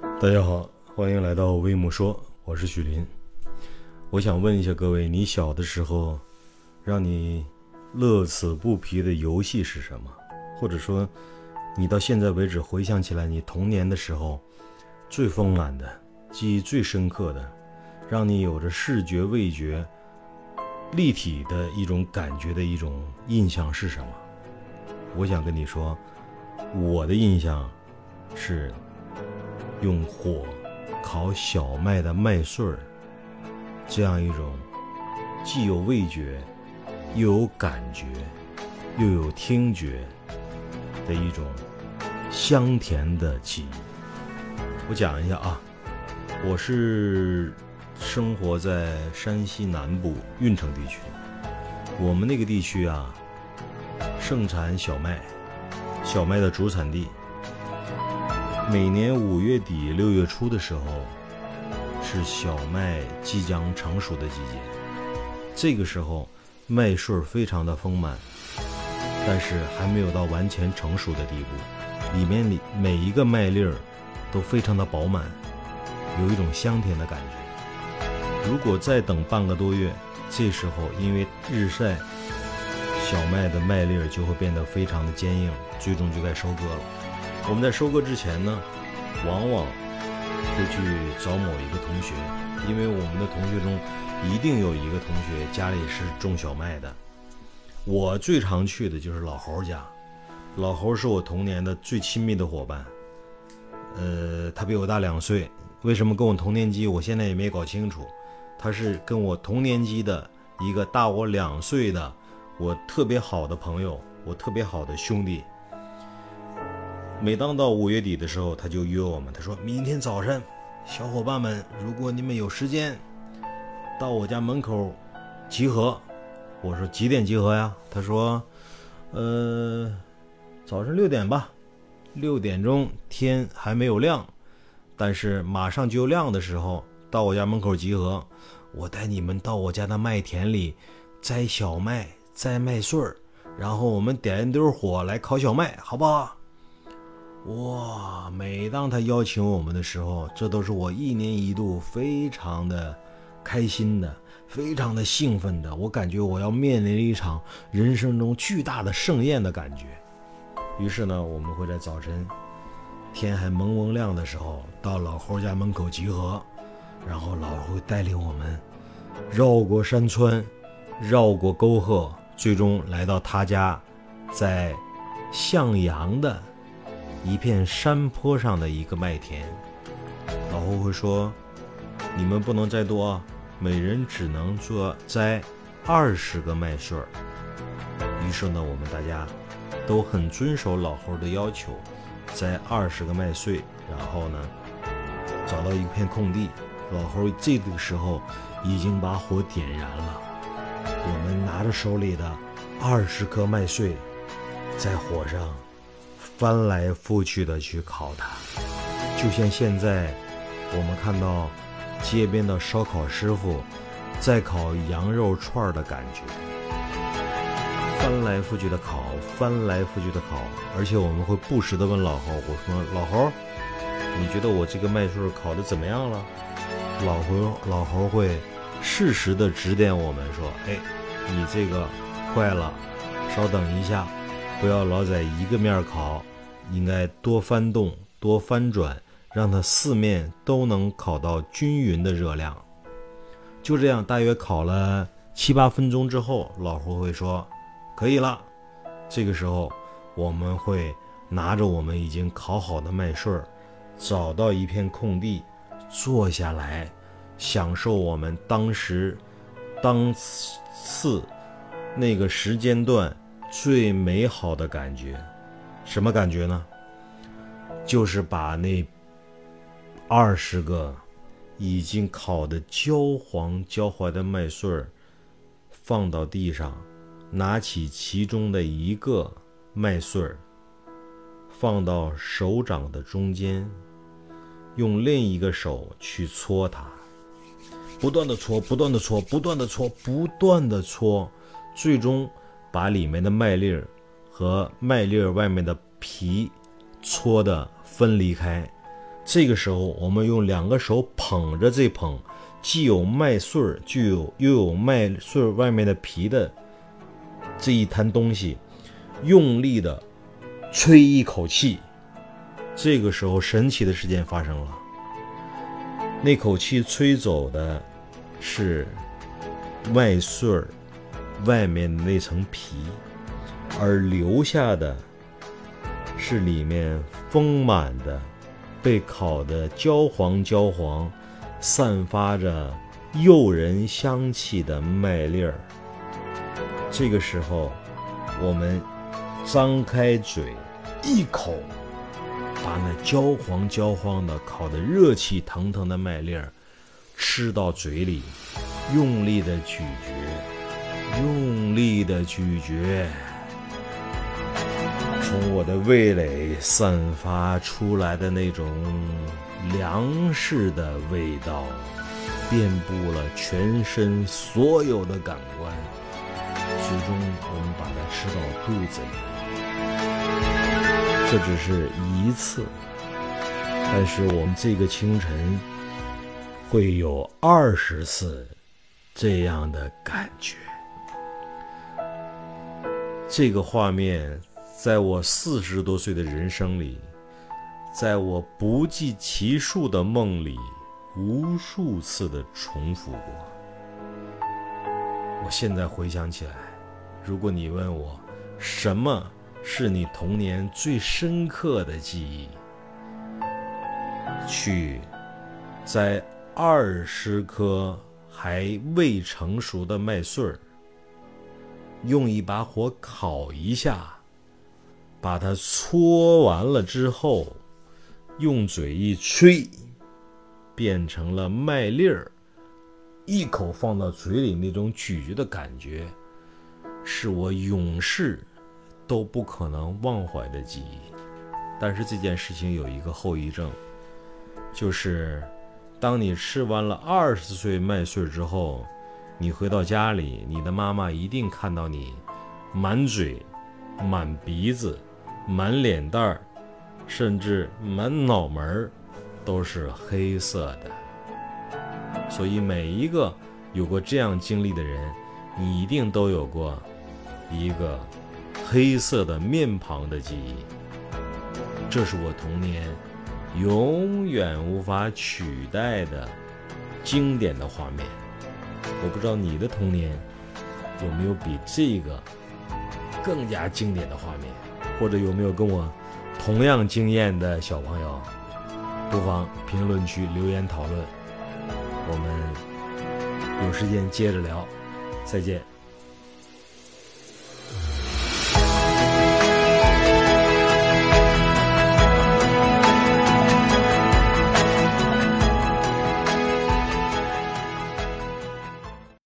大家好，欢迎来到微木说，我是许林。我想问一下各位，你小的时候，让你乐此不疲的游戏是什么？或者说，你到现在为止回想起来，你童年的时候最丰满的、记忆最深刻的，让你有着视觉、味觉立体的一种感觉的一种印象是什么？我想跟你说，我的印象是用火烤小麦的麦穗儿，这样一种既有味觉，又有感觉，又有听觉的一种香甜的记忆。我讲一下啊，我是生活在山西南部运城地区，我们那个地区啊。盛产小麦，小麦的主产地。每年五月底六月初的时候，是小麦即将成熟的季节。这个时候，麦穗非常的丰满，但是还没有到完全成熟的地步。里面里每一个麦粒儿都非常的饱满，有一种香甜的感觉。如果再等半个多月，这时候因为日晒。小麦的麦粒儿就会变得非常的坚硬，最终就该收割了。我们在收割之前呢，往往会去找某一个同学，因为我们的同学中一定有一个同学家里是种小麦的。我最常去的就是老侯家，老侯是我童年的最亲密的伙伴。呃，他比我大两岁，为什么跟我同年级？我现在也没搞清楚。他是跟我同年级的一个大我两岁的。我特别好的朋友，我特别好的兄弟，每当到五月底的时候，他就约我们。他说明天早晨，小伙伴们，如果你们有时间，到我家门口集合。我说几点集合呀？他说，呃，早上六点吧。六点钟天还没有亮，但是马上就亮的时候，到我家门口集合。我带你们到我家的麦田里摘小麦。摘麦穗儿，然后我们点一堆火来烤小麦，好不好？哇！每当他邀请我们的时候，这都是我一年一度非常的开心的，非常的兴奋的。我感觉我要面临一场人生中巨大的盛宴的感觉。于是呢，我们会在早晨天还蒙蒙亮的时候，到老侯家门口集合，然后老侯带领我们绕过山川，绕过沟壑。最终来到他家，在向阳的一片山坡上的一个麦田，老胡会说：“你们不能再多，每人只能做摘二十个麦穗儿。”于是呢，我们大家都很遵守老胡的要求，摘二十个麦穗，然后呢，找到一片空地，老胡这个时候已经把火点燃了。我们拿着手里的二十颗麦穗，在火上翻来覆去的去烤它，就像现在我们看到街边的烧烤师傅在烤羊肉串的感觉，翻来覆去的烤，翻来覆去的烤，而且我们会不时的问老侯：“我说老侯，你觉得我这个麦穗烤的怎么样了？”老侯老侯会。适时的指点我们说：“哎，你这个坏了，稍等一下，不要老在一个面烤，应该多翻动，多翻转，让它四面都能烤到均匀的热量。”就这样，大约烤了七八分钟之后，老胡会说：“可以了。”这个时候，我们会拿着我们已经烤好的麦穗儿，找到一片空地，坐下来。享受我们当时、当次那个时间段最美好的感觉，什么感觉呢？就是把那二十个已经烤的焦黄焦黄的麦穗儿放到地上，拿起其中的一个麦穗儿，放到手掌的中间，用另一个手去搓它。不断的搓，不断的搓，不断的搓，不断的搓，最终把里面的麦粒儿和麦粒儿外面的皮搓的分离开。这个时候，我们用两个手捧着这捧既有麦穗儿，就有又有麦穗儿外面的皮的这一摊东西，用力的吹一口气。这个时候，神奇的事件发生了。那口气吹走的是麦穗儿外面那层皮，而留下的是里面丰满的。被烤得焦黄焦黄，散发着诱人香气的麦粒儿。这个时候，我们张开嘴，一口把那焦黄焦黄的、烤得热气腾腾的麦粒儿吃到嘴里，用力的咀嚼，用力的咀嚼。从我的味蕾散发出来的那种粮食的味道，遍布了全身所有的感官，最终我们把它吃到肚子里。这只是一次，但是我们这个清晨会有二十次这样的感觉。这个画面。在我四十多岁的人生里，在我不计其数的梦里，无数次的重复过。我现在回想起来，如果你问我什么是你童年最深刻的记忆，去在二十颗还未成熟的麦穗儿，用一把火烤一下。把它搓完了之后，用嘴一吹，变成了麦粒儿，一口放到嘴里，那种咀嚼的感觉，是我永世都不可能忘怀的记忆。但是这件事情有一个后遗症，就是当你吃完了二十岁麦穗之后，你回到家里，你的妈妈一定看到你满嘴、满鼻子。满脸蛋儿，甚至满脑门儿，都是黑色的。所以每一个有过这样经历的人，你一定都有过一个黑色的面庞的记忆。这是我童年永远无法取代的经典的画面。我不知道你的童年有没有比这个更加经典的画面。或者有没有跟我同样经验的小朋友，不妨评论区留言讨论。我们有时间接着聊，再见。